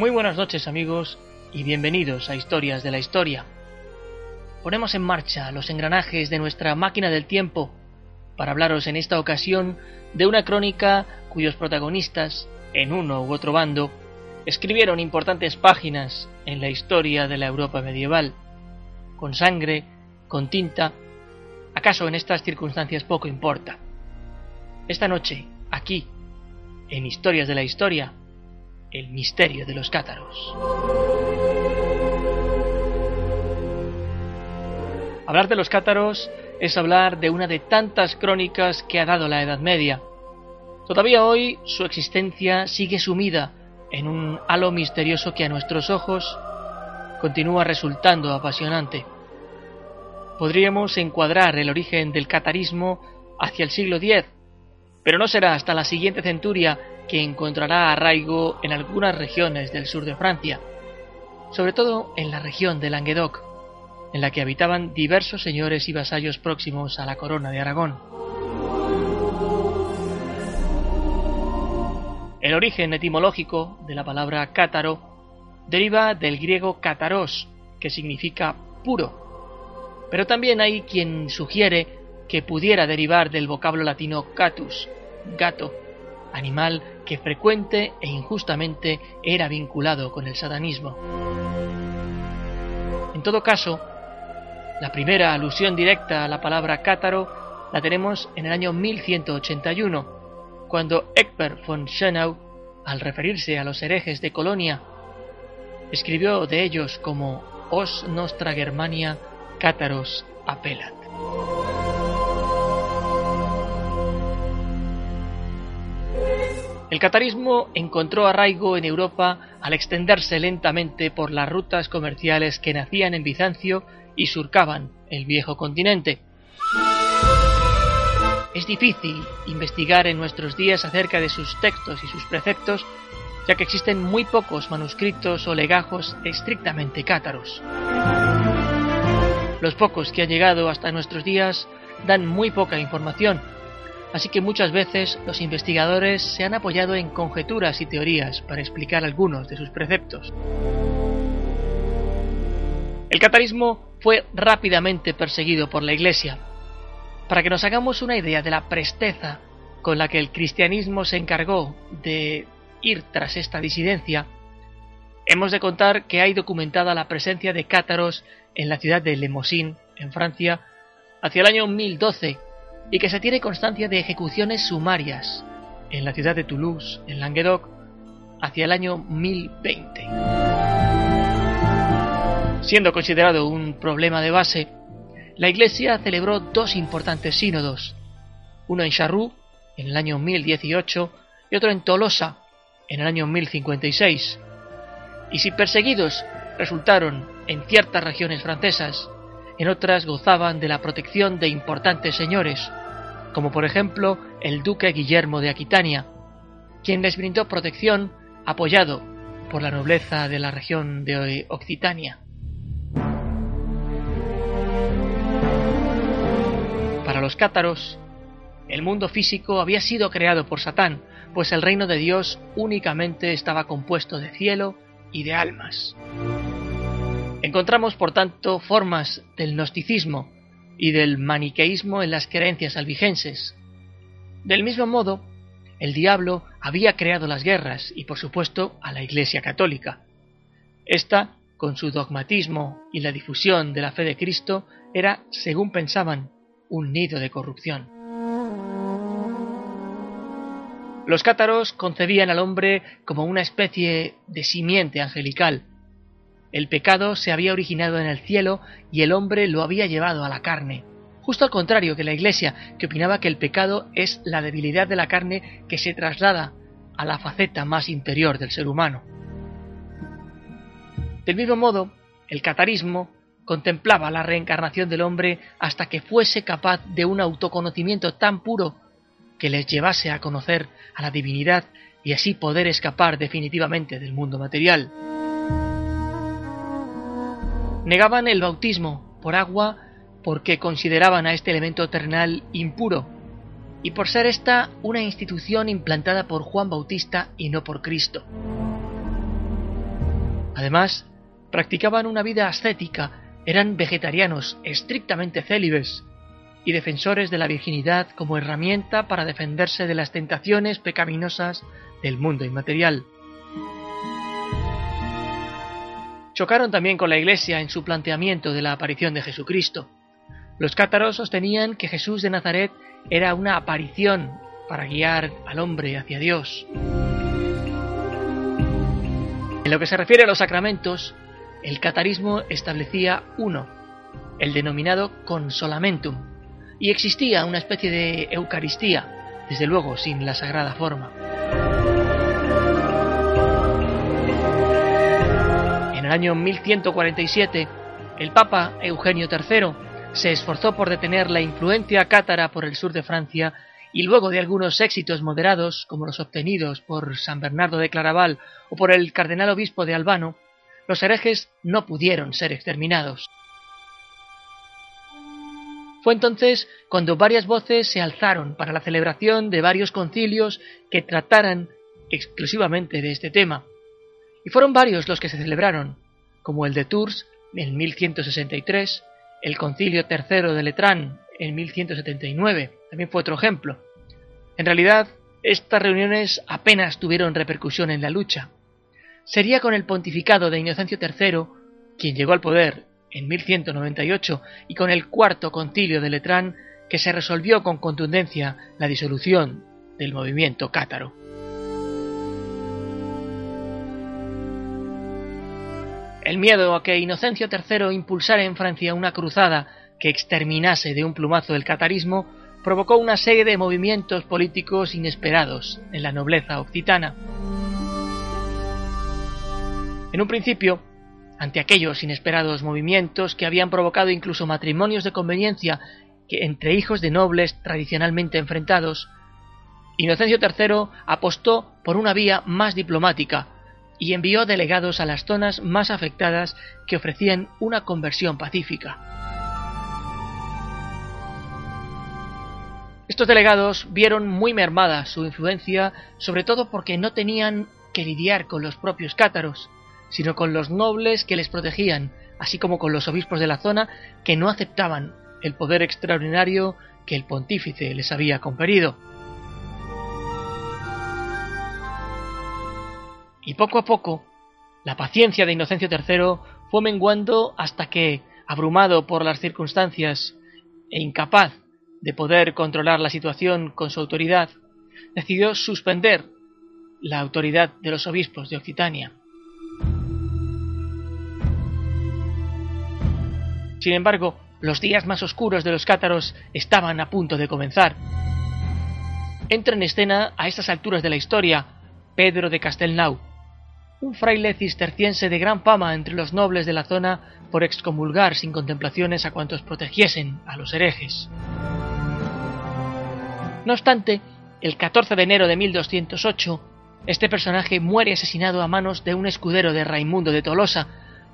Muy buenas noches amigos y bienvenidos a Historias de la Historia. Ponemos en marcha los engranajes de nuestra máquina del tiempo para hablaros en esta ocasión de una crónica cuyos protagonistas, en uno u otro bando, escribieron importantes páginas en la historia de la Europa medieval, con sangre, con tinta, acaso en estas circunstancias poco importa. Esta noche, aquí, en Historias de la Historia, el misterio de los cátaros. Hablar de los cátaros es hablar de una de tantas crónicas que ha dado la Edad Media. Todavía hoy su existencia sigue sumida en un halo misterioso que a nuestros ojos continúa resultando apasionante. Podríamos encuadrar el origen del catarismo hacia el siglo X, pero no será hasta la siguiente centuria que encontrará arraigo en algunas regiones del sur de Francia, sobre todo en la región de Languedoc, en la que habitaban diversos señores y vasallos próximos a la corona de Aragón. El origen etimológico de la palabra cátaro deriva del griego cátaros, que significa puro, pero también hay quien sugiere que pudiera derivar del vocablo latino catus, gato, animal que frecuente e injustamente era vinculado con el satanismo. En todo caso, la primera alusión directa a la palabra cátaro la tenemos en el año 1181, cuando Egbert von Schönau, al referirse a los herejes de Colonia, escribió de ellos como Os nostra Germania cátaros apelat. El catarismo encontró arraigo en Europa al extenderse lentamente por las rutas comerciales que nacían en Bizancio y surcaban el viejo continente. Es difícil investigar en nuestros días acerca de sus textos y sus preceptos, ya que existen muy pocos manuscritos o legajos estrictamente cátaros. Los pocos que han llegado hasta nuestros días dan muy poca información, así que muchas veces los investigadores se han apoyado en conjeturas y teorías para explicar algunos de sus preceptos. El catarismo fue rápidamente perseguido por la Iglesia. Para que nos hagamos una idea de la presteza con la que el cristianismo se encargó de ir tras esta disidencia, hemos de contar que hay documentada la presencia de cátaros en la ciudad de Lemosín, en Francia, hacia el año 1012, y que se tiene constancia de ejecuciones sumarias en la ciudad de Toulouse, en Languedoc, hacia el año 1020. Siendo considerado un problema de base, la Iglesia celebró dos importantes sínodos, uno en Charroux, en el año 1018, y otro en Tolosa, en el año 1056. Y si perseguidos resultaron en ciertas regiones francesas, en otras gozaban de la protección de importantes señores, como por ejemplo el duque Guillermo de Aquitania, quien les brindó protección apoyado por la nobleza de la región de Occitania. Para los cátaros, el mundo físico había sido creado por Satán, pues el reino de Dios únicamente estaba compuesto de cielo y de almas. Encontramos, por tanto, formas del gnosticismo y del maniqueísmo en las creencias albigenses. Del mismo modo, el diablo había creado las guerras y, por supuesto, a la Iglesia católica. Esta, con su dogmatismo y la difusión de la fe de Cristo, era, según pensaban, un nido de corrupción. Los cátaros concebían al hombre como una especie de simiente angelical. El pecado se había originado en el cielo y el hombre lo había llevado a la carne. Justo al contrario que la Iglesia, que opinaba que el pecado es la debilidad de la carne que se traslada a la faceta más interior del ser humano. Del mismo modo, el catarismo contemplaba la reencarnación del hombre hasta que fuese capaz de un autoconocimiento tan puro que les llevase a conocer a la divinidad y así poder escapar definitivamente del mundo material. Negaban el bautismo por agua porque consideraban a este elemento terrenal impuro y por ser esta una institución implantada por Juan Bautista y no por Cristo. Además, practicaban una vida ascética, eran vegetarianos estrictamente célibes y defensores de la virginidad como herramienta para defenderse de las tentaciones pecaminosas del mundo inmaterial. Chocaron también con la Iglesia en su planteamiento de la aparición de Jesucristo. Los cátaros sostenían que Jesús de Nazaret era una aparición para guiar al hombre hacia Dios. En lo que se refiere a los sacramentos, el catarismo establecía uno, el denominado consolamentum, y existía una especie de Eucaristía, desde luego sin la sagrada forma. El año 1147, el Papa Eugenio III se esforzó por detener la influencia cátara por el sur de Francia y luego de algunos éxitos moderados, como los obtenidos por San Bernardo de Claraval o por el cardenal obispo de Albano, los herejes no pudieron ser exterminados. Fue entonces cuando varias voces se alzaron para la celebración de varios concilios que trataran exclusivamente de este tema. Y fueron varios los que se celebraron, como el de Tours en 1163, el concilio tercero de Letrán en 1179, también fue otro ejemplo. En realidad, estas reuniones apenas tuvieron repercusión en la lucha. Sería con el pontificado de Inocencio III, quien llegó al poder en 1198 y con el cuarto concilio de Letrán que se resolvió con contundencia la disolución del movimiento cátaro. El miedo a que Inocencio III impulsara en Francia una cruzada que exterminase de un plumazo el catarismo provocó una serie de movimientos políticos inesperados en la nobleza occitana. En un principio, ante aquellos inesperados movimientos que habían provocado incluso matrimonios de conveniencia que entre hijos de nobles tradicionalmente enfrentados, Inocencio III apostó por una vía más diplomática y envió delegados a las zonas más afectadas que ofrecían una conversión pacífica. Estos delegados vieron muy mermada su influencia, sobre todo porque no tenían que lidiar con los propios cátaros, sino con los nobles que les protegían, así como con los obispos de la zona que no aceptaban el poder extraordinario que el pontífice les había conferido. Y poco a poco, la paciencia de Inocencio III fue menguando hasta que, abrumado por las circunstancias e incapaz de poder controlar la situación con su autoridad, decidió suspender la autoridad de los obispos de Occitania. Sin embargo, los días más oscuros de los cátaros estaban a punto de comenzar. Entra en escena a estas alturas de la historia Pedro de Castelnau, un fraile cisterciense de gran fama entre los nobles de la zona por excomulgar sin contemplaciones a cuantos protegiesen a los herejes. No obstante, el 14 de enero de 1208, este personaje muere asesinado a manos de un escudero de Raimundo de Tolosa,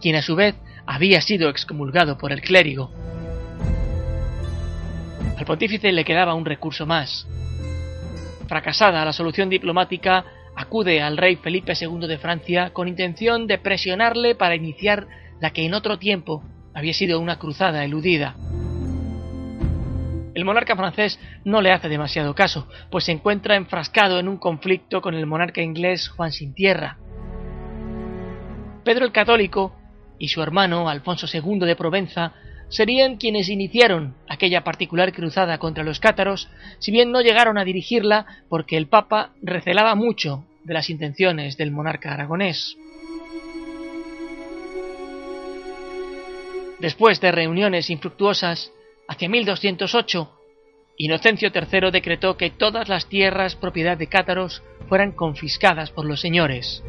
quien a su vez había sido excomulgado por el clérigo. Al pontífice le quedaba un recurso más. Fracasada la solución diplomática, acude al rey Felipe II de Francia con intención de presionarle para iniciar la que en otro tiempo había sido una cruzada eludida. El monarca francés no le hace demasiado caso, pues se encuentra enfrascado en un conflicto con el monarca inglés Juan sin Tierra. Pedro el Católico y su hermano Alfonso II de Provenza serían quienes iniciaron aquella particular cruzada contra los cátaros, si bien no llegaron a dirigirla porque el Papa recelaba mucho de las intenciones del monarca aragonés. Después de reuniones infructuosas, hacia 1208, Inocencio III decretó que todas las tierras propiedad de cátaros fueran confiscadas por los señores.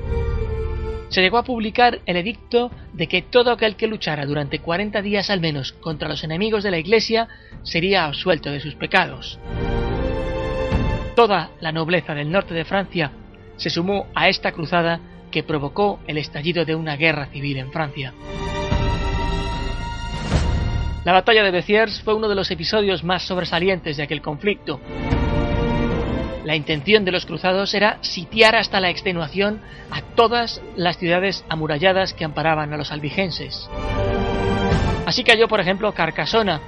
Se llegó a publicar el edicto de que todo aquel que luchara durante 40 días al menos contra los enemigos de la Iglesia sería absuelto de sus pecados. Toda la nobleza del norte de Francia se sumó a esta cruzada que provocó el estallido de una guerra civil en Francia. La batalla de Béziers fue uno de los episodios más sobresalientes de aquel conflicto. La intención de los cruzados era sitiar hasta la extenuación a todas las ciudades amuralladas que amparaban a los albigenses. Así cayó, por ejemplo, Carcasona,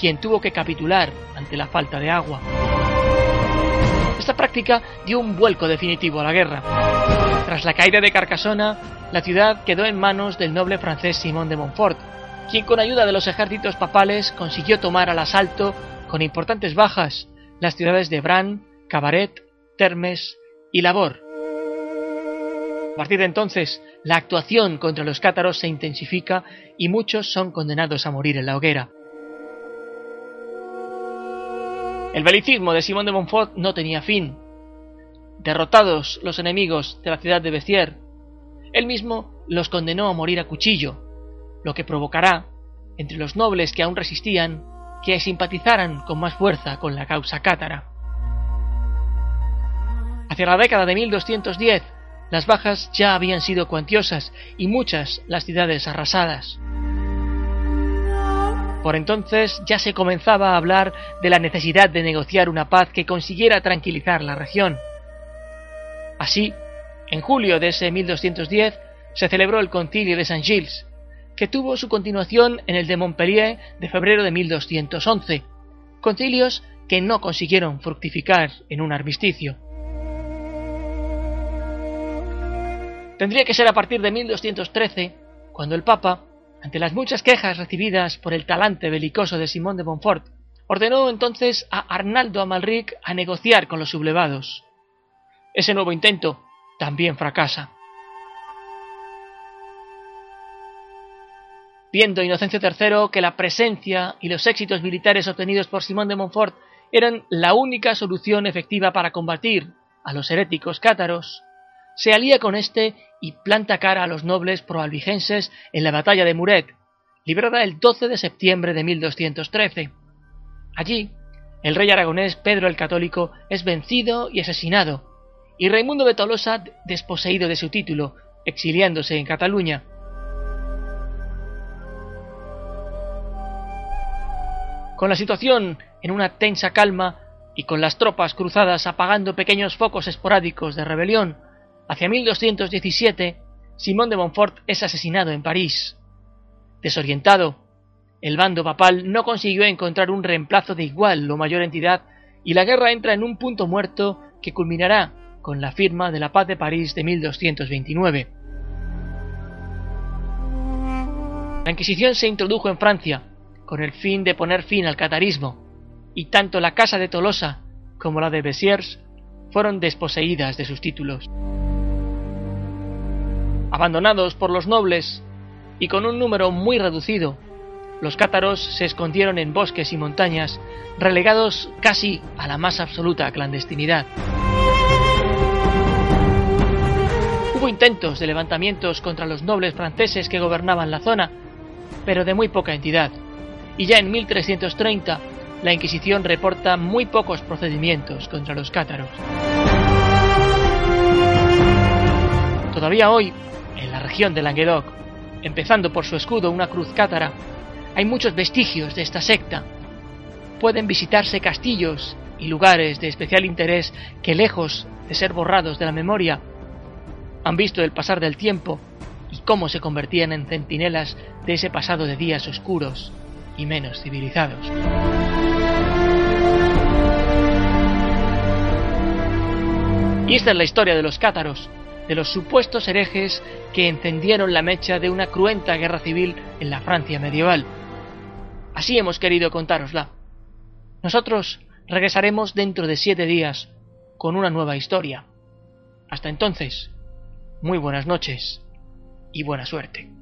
quien tuvo que capitular ante la falta de agua. Esta práctica dio un vuelco definitivo a la guerra. Tras la caída de Carcasona, la ciudad quedó en manos del noble francés Simón de Montfort, quien con ayuda de los ejércitos papales consiguió tomar al asalto, con importantes bajas, las ciudades de Bran, Cabaret, Termes y Labor. A partir de entonces, la actuación contra los cátaros se intensifica y muchos son condenados a morir en la hoguera. El belicismo de Simón de Montfort no tenía fin. Derrotados los enemigos de la ciudad de Béziers, él mismo los condenó a morir a cuchillo, lo que provocará, entre los nobles que aún resistían, que simpatizaran con más fuerza con la causa cátara. Hacia la década de 1210, las bajas ya habían sido cuantiosas y muchas las ciudades arrasadas. Por entonces ya se comenzaba a hablar de la necesidad de negociar una paz que consiguiera tranquilizar la región. Así, en julio de ese 1210 se celebró el concilio de Saint-Gilles, que tuvo su continuación en el de Montpellier de febrero de 1211, concilios que no consiguieron fructificar en un armisticio. Tendría que ser a partir de 1213 cuando el Papa, ante las muchas quejas recibidas por el talante belicoso de Simón de Montfort, ordenó entonces a Arnaldo Amalric a negociar con los sublevados. Ese nuevo intento también fracasa. Viendo Inocencio III que la presencia y los éxitos militares obtenidos por Simón de Montfort eran la única solución efectiva para combatir a los heréticos cátaros, se alía con éste y planta cara a los nobles proalbigenses en la batalla de Muret, librada el 12 de septiembre de 1213. Allí, el rey aragonés Pedro el Católico es vencido y asesinado, y Raimundo de Tolosa desposeído de su título, exiliándose en Cataluña. Con la situación en una tensa calma y con las tropas cruzadas apagando pequeños focos esporádicos de rebelión, hacia 1217 Simón de Montfort es asesinado en París. Desorientado, el bando papal no consiguió encontrar un reemplazo de igual o mayor entidad y la guerra entra en un punto muerto que culminará con la firma de la paz de París de 1229. La Inquisición se introdujo en Francia con el fin de poner fin al catarismo, y tanto la casa de Tolosa como la de Bessiers fueron desposeídas de sus títulos. Abandonados por los nobles y con un número muy reducido, los cátaros se escondieron en bosques y montañas, relegados casi a la más absoluta clandestinidad. Hubo intentos de levantamientos contra los nobles franceses que gobernaban la zona, pero de muy poca entidad y ya en 1330 la Inquisición reporta muy pocos procedimientos contra los cátaros. Todavía hoy, en la región de Languedoc, empezando por su escudo una cruz cátara, hay muchos vestigios de esta secta. Pueden visitarse castillos y lugares de especial interés que lejos de ser borrados de la memoria, han visto el pasar del tiempo y cómo se convertían en centinelas de ese pasado de días oscuros y menos civilizados. Y esta es la historia de los cátaros, de los supuestos herejes que encendieron la mecha de una cruenta guerra civil en la Francia medieval. Así hemos querido contárosla. Nosotros regresaremos dentro de siete días con una nueva historia. Hasta entonces, muy buenas noches y buena suerte.